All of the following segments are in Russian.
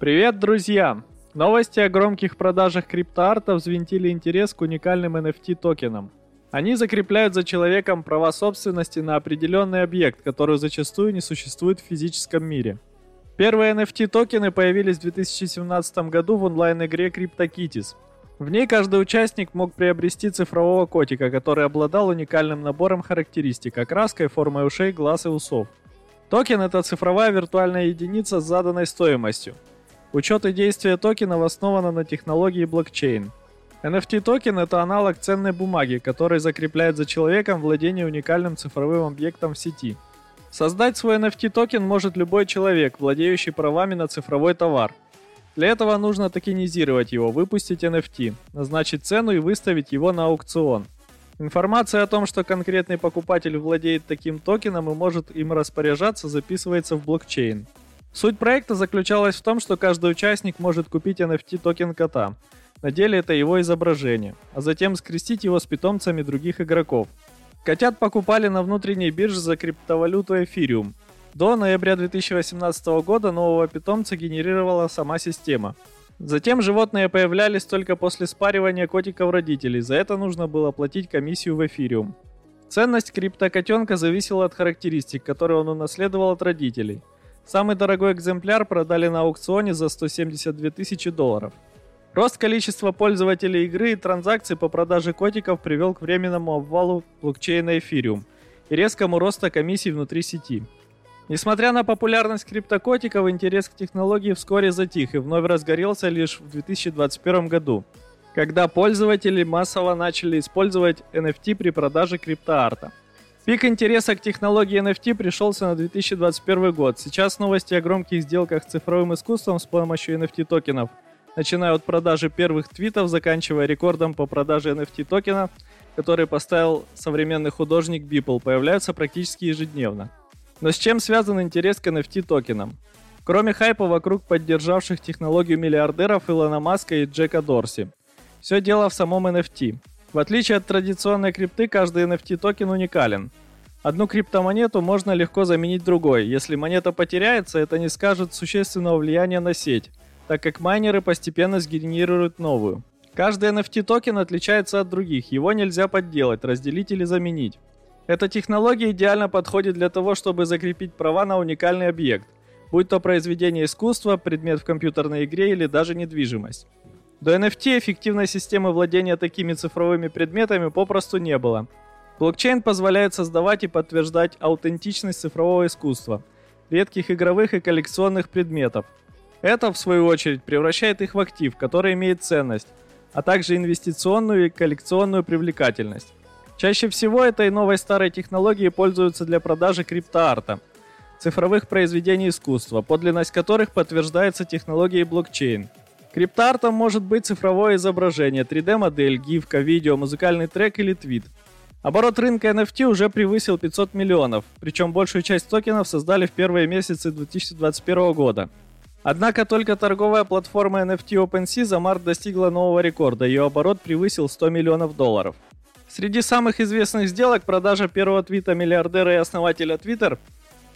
Привет, друзья! Новости о громких продажах криптоарта взвинтили интерес к уникальным NFT токенам. Они закрепляют за человеком права собственности на определенный объект, который зачастую не существует в физическом мире. Первые NFT токены появились в 2017 году в онлайн-игре CryptoKitties. В ней каждый участник мог приобрести цифрового котика, который обладал уникальным набором характеристик, окраской, формой ушей, глаз и усов. Токен – это цифровая виртуальная единица с заданной стоимостью. Учет и действие токенов основано на технологии блокчейн. NFT токен – это аналог ценной бумаги, который закрепляет за человеком владение уникальным цифровым объектом в сети. Создать свой NFT токен может любой человек, владеющий правами на цифровой товар. Для этого нужно токенизировать его, выпустить NFT, назначить цену и выставить его на аукцион – Информация о том, что конкретный покупатель владеет таким токеном и может им распоряжаться, записывается в блокчейн. Суть проекта заключалась в том, что каждый участник может купить NFT токен кота. На деле это его изображение, а затем скрестить его с питомцами других игроков. Котят покупали на внутренней бирже за криптовалюту эфириум. До ноября 2018 года нового питомца генерировала сама система – Затем животные появлялись только после спаривания котиков родителей, за это нужно было платить комиссию в эфириум. Ценность криптокотенка зависела от характеристик, которые он унаследовал от родителей. Самый дорогой экземпляр продали на аукционе за 172 тысячи долларов. Рост количества пользователей игры и транзакций по продаже котиков привел к временному обвалу блокчейна эфириум и резкому росту комиссий внутри сети. Несмотря на популярность криптокотиков, интерес к технологии вскоре затих и вновь разгорелся лишь в 2021 году, когда пользователи массово начали использовать NFT при продаже криптоарта. Пик интереса к технологии NFT пришелся на 2021 год. Сейчас новости о громких сделках с цифровым искусством с помощью NFT токенов, начиная от продажи первых твитов, заканчивая рекордом по продаже NFT токена, который поставил современный художник Beeple, появляются практически ежедневно. Но с чем связан интерес к NFT токенам? Кроме хайпа вокруг поддержавших технологию миллиардеров Илона Маска и Джека Дорси. Все дело в самом NFT. В отличие от традиционной крипты, каждый NFT токен уникален. Одну криптомонету можно легко заменить другой. Если монета потеряется, это не окажет существенного влияния на сеть, так как майнеры постепенно сгенерируют новую. Каждый NFT токен отличается от других, его нельзя подделать, разделить или заменить. Эта технология идеально подходит для того, чтобы закрепить права на уникальный объект, будь то произведение искусства, предмет в компьютерной игре или даже недвижимость. До NFT эффективной системы владения такими цифровыми предметами попросту не было. Блокчейн позволяет создавать и подтверждать аутентичность цифрового искусства, редких игровых и коллекционных предметов. Это, в свою очередь, превращает их в актив, который имеет ценность, а также инвестиционную и коллекционную привлекательность. Чаще всего этой новой старой технологией пользуются для продажи криптоарта, цифровых произведений искусства, подлинность которых подтверждается технологией блокчейн. Криптоартом может быть цифровое изображение, 3D-модель, гифка, видео, музыкальный трек или твит. Оборот рынка NFT уже превысил 500 миллионов, причем большую часть токенов создали в первые месяцы 2021 года. Однако только торговая платформа NFT OpenSea за март достигла нового рекорда, ее оборот превысил 100 миллионов долларов. Среди самых известных сделок продажа первого твита миллиардера и основателя Twitter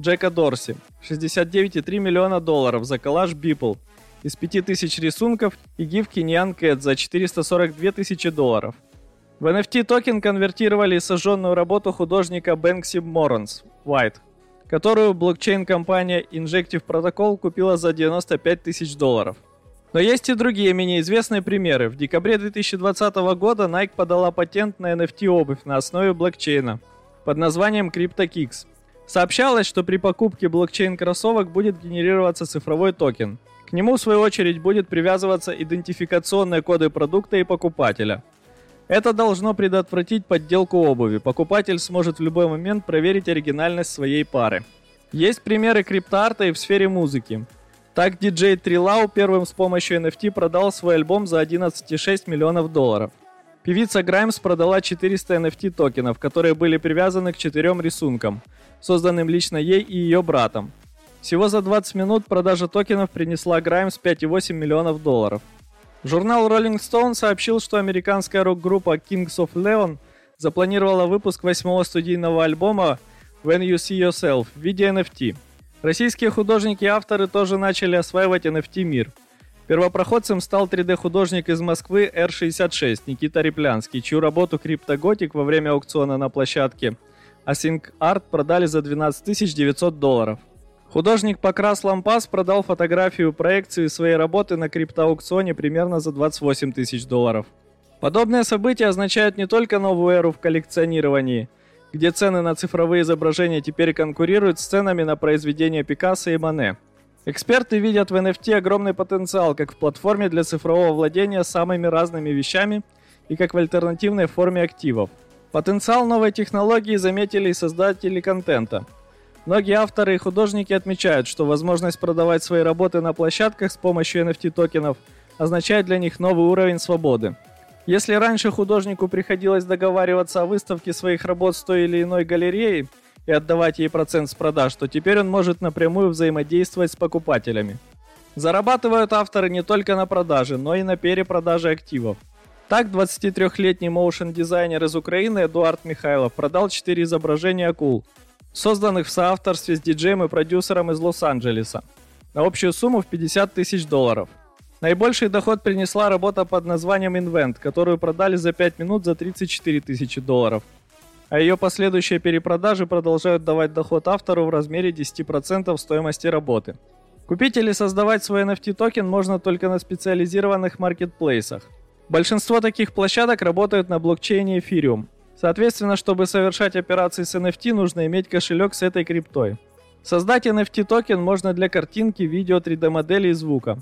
Джека Дорси. 69,3 миллиона долларов за коллаж Beeple из 5000 рисунков и гифки Nyan Cat за 442 тысячи долларов. В NFT токен конвертировали сожженную работу художника Бэнкси Morons White, которую блокчейн-компания Injective Protocol купила за 95 тысяч долларов. Но есть и другие менее известные примеры. В декабре 2020 года Nike подала патент на NFT-обувь на основе блокчейна под названием CryptoKicks. Сообщалось, что при покупке блокчейн-кроссовок будет генерироваться цифровой токен. К нему, в свою очередь, будет привязываться идентификационные коды продукта и покупателя. Это должно предотвратить подделку обуви. Покупатель сможет в любой момент проверить оригинальность своей пары. Есть примеры криптоарта и в сфере музыки. Так диджей Трилау первым с помощью NFT продал свой альбом за 11,6 миллионов долларов. Певица Граймс продала 400 NFT токенов, которые были привязаны к четырем рисункам, созданным лично ей и ее братом. Всего за 20 минут продажа токенов принесла Граймс 5,8 миллионов долларов. Журнал Rolling Stone сообщил, что американская рок-группа Kings of Leon запланировала выпуск восьмого студийного альбома When You See Yourself в виде NFT – Российские художники и авторы тоже начали осваивать NFT мир. Первопроходцем стал 3D-художник из Москвы R66 Никита Реплянский, чью работу Криптоготик во время аукциона на площадке Async Art продали за 12 900 долларов. Художник Покрас Лампас продал фотографию проекции своей работы на криптоаукционе примерно за 28 тысяч долларов. Подобные события означают не только новую эру в коллекционировании, где цены на цифровые изображения теперь конкурируют с ценами на произведения Пикассо и Мане. Эксперты видят в NFT огромный потенциал как в платформе для цифрового владения самыми разными вещами и как в альтернативной форме активов. Потенциал новой технологии заметили и создатели контента. Многие авторы и художники отмечают, что возможность продавать свои работы на площадках с помощью NFT токенов означает для них новый уровень свободы. Если раньше художнику приходилось договариваться о выставке своих работ с той или иной галереей и отдавать ей процент с продаж, то теперь он может напрямую взаимодействовать с покупателями. Зарабатывают авторы не только на продаже, но и на перепродаже активов. Так, 23-летний моушен-дизайнер из Украины Эдуард Михайлов продал 4 изображения акул, созданных в соавторстве с диджеем и продюсером из Лос-Анджелеса, на общую сумму в 50 тысяч долларов. Наибольший доход принесла работа под названием Invent, которую продали за 5 минут за 34 тысячи долларов. А ее последующие перепродажи продолжают давать доход автору в размере 10% стоимости работы. Купить или создавать свой NFT токен можно только на специализированных маркетплейсах. Большинство таких площадок работают на блокчейне Ethereum. Соответственно, чтобы совершать операции с NFT, нужно иметь кошелек с этой криптой. Создать NFT токен можно для картинки, видео, 3D модели и звука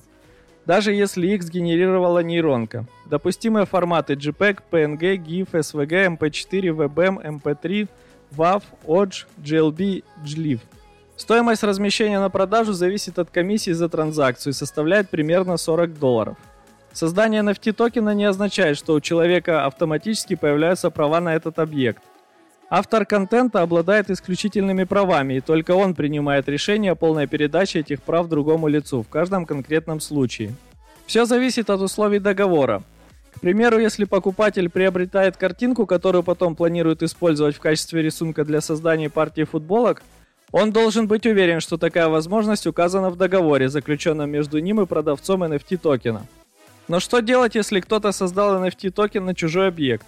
даже если их сгенерировала нейронка. Допустимые форматы JPEG, PNG, GIF, SVG, MP4, WebM, MP3, WAV, ODG, GLB, GLIF. Стоимость размещения на продажу зависит от комиссии за транзакцию и составляет примерно 40 долларов. Создание NFT токена не означает, что у человека автоматически появляются права на этот объект. Автор контента обладает исключительными правами, и только он принимает решение о полной передаче этих прав другому лицу в каждом конкретном случае. Все зависит от условий договора. К примеру, если покупатель приобретает картинку, которую потом планирует использовать в качестве рисунка для создания партии футболок, он должен быть уверен, что такая возможность указана в договоре, заключенном между ним и продавцом NFT токена. Но что делать, если кто-то создал NFT токен на чужой объект?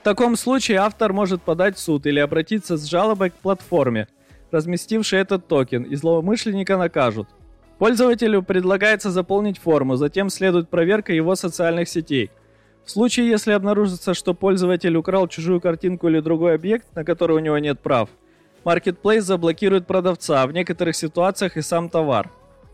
В таком случае автор может подать в суд или обратиться с жалобой к платформе, разместившей этот токен, и злоумышленника накажут. Пользователю предлагается заполнить форму, затем следует проверка его социальных сетей. В случае, если обнаружится, что пользователь украл чужую картинку или другой объект, на который у него нет прав, Marketplace заблокирует продавца, а в некоторых ситуациях и сам товар.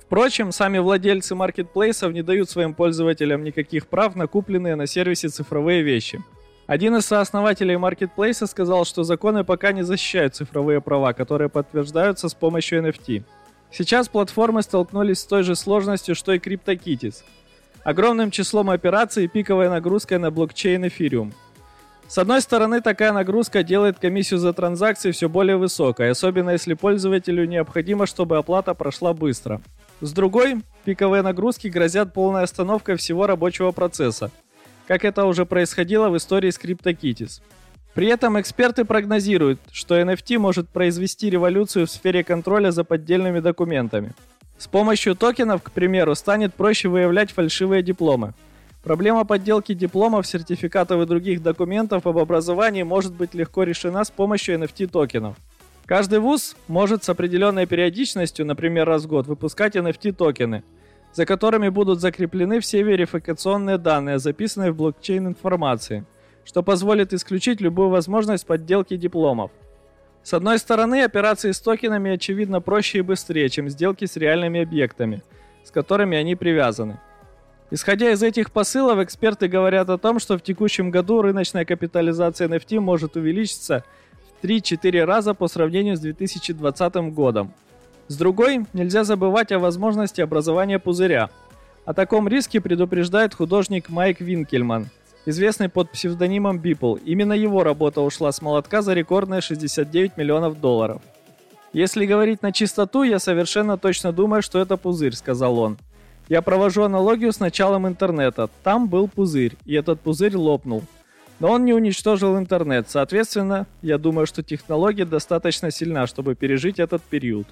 Впрочем, сами владельцы маркетплейсов не дают своим пользователям никаких прав на купленные на сервисе цифровые вещи – один из сооснователей маркетплейса сказал, что законы пока не защищают цифровые права, которые подтверждаются с помощью NFT. Сейчас платформы столкнулись с той же сложностью, что и CryptoKitties. Огромным числом операций и пиковой нагрузкой на блокчейн Ethereum. С одной стороны, такая нагрузка делает комиссию за транзакции все более высокой, особенно если пользователю необходимо, чтобы оплата прошла быстро. С другой, пиковые нагрузки грозят полной остановкой всего рабочего процесса – как это уже происходило в истории с CryptoKitties. При этом эксперты прогнозируют, что NFT может произвести революцию в сфере контроля за поддельными документами. С помощью токенов, к примеру, станет проще выявлять фальшивые дипломы. Проблема подделки дипломов, сертификатов и других документов об образовании может быть легко решена с помощью NFT токенов. Каждый вуз может с определенной периодичностью, например раз в год, выпускать NFT токены – за которыми будут закреплены все верификационные данные, записанные в блокчейн информации, что позволит исключить любую возможность подделки дипломов. С одной стороны, операции с токенами очевидно проще и быстрее, чем сделки с реальными объектами, с которыми они привязаны. Исходя из этих посылов, эксперты говорят о том, что в текущем году рыночная капитализация NFT может увеличиться 3-4 раза по сравнению с 2020 годом. С другой, нельзя забывать о возможности образования пузыря. О таком риске предупреждает художник Майк Винкельман, известный под псевдонимом Бипл. Именно его работа ушла с молотка за рекордные 69 миллионов долларов. «Если говорить на чистоту, я совершенно точно думаю, что это пузырь», — сказал он. «Я провожу аналогию с началом интернета. Там был пузырь, и этот пузырь лопнул. Но он не уничтожил интернет. Соответственно, я думаю, что технология достаточно сильна, чтобы пережить этот период».